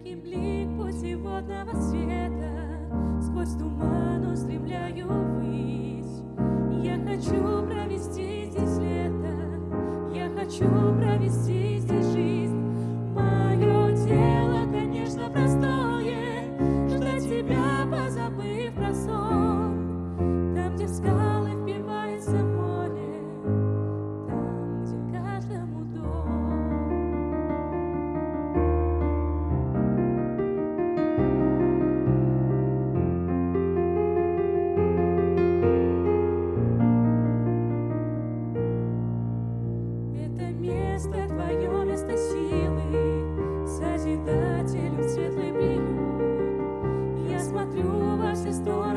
яркий блик путеводного света. Сквозь туман устремляю ввысь. Я хочу Место твое, место силы, Созидателю светлый приют. Я смотрю во все стороны,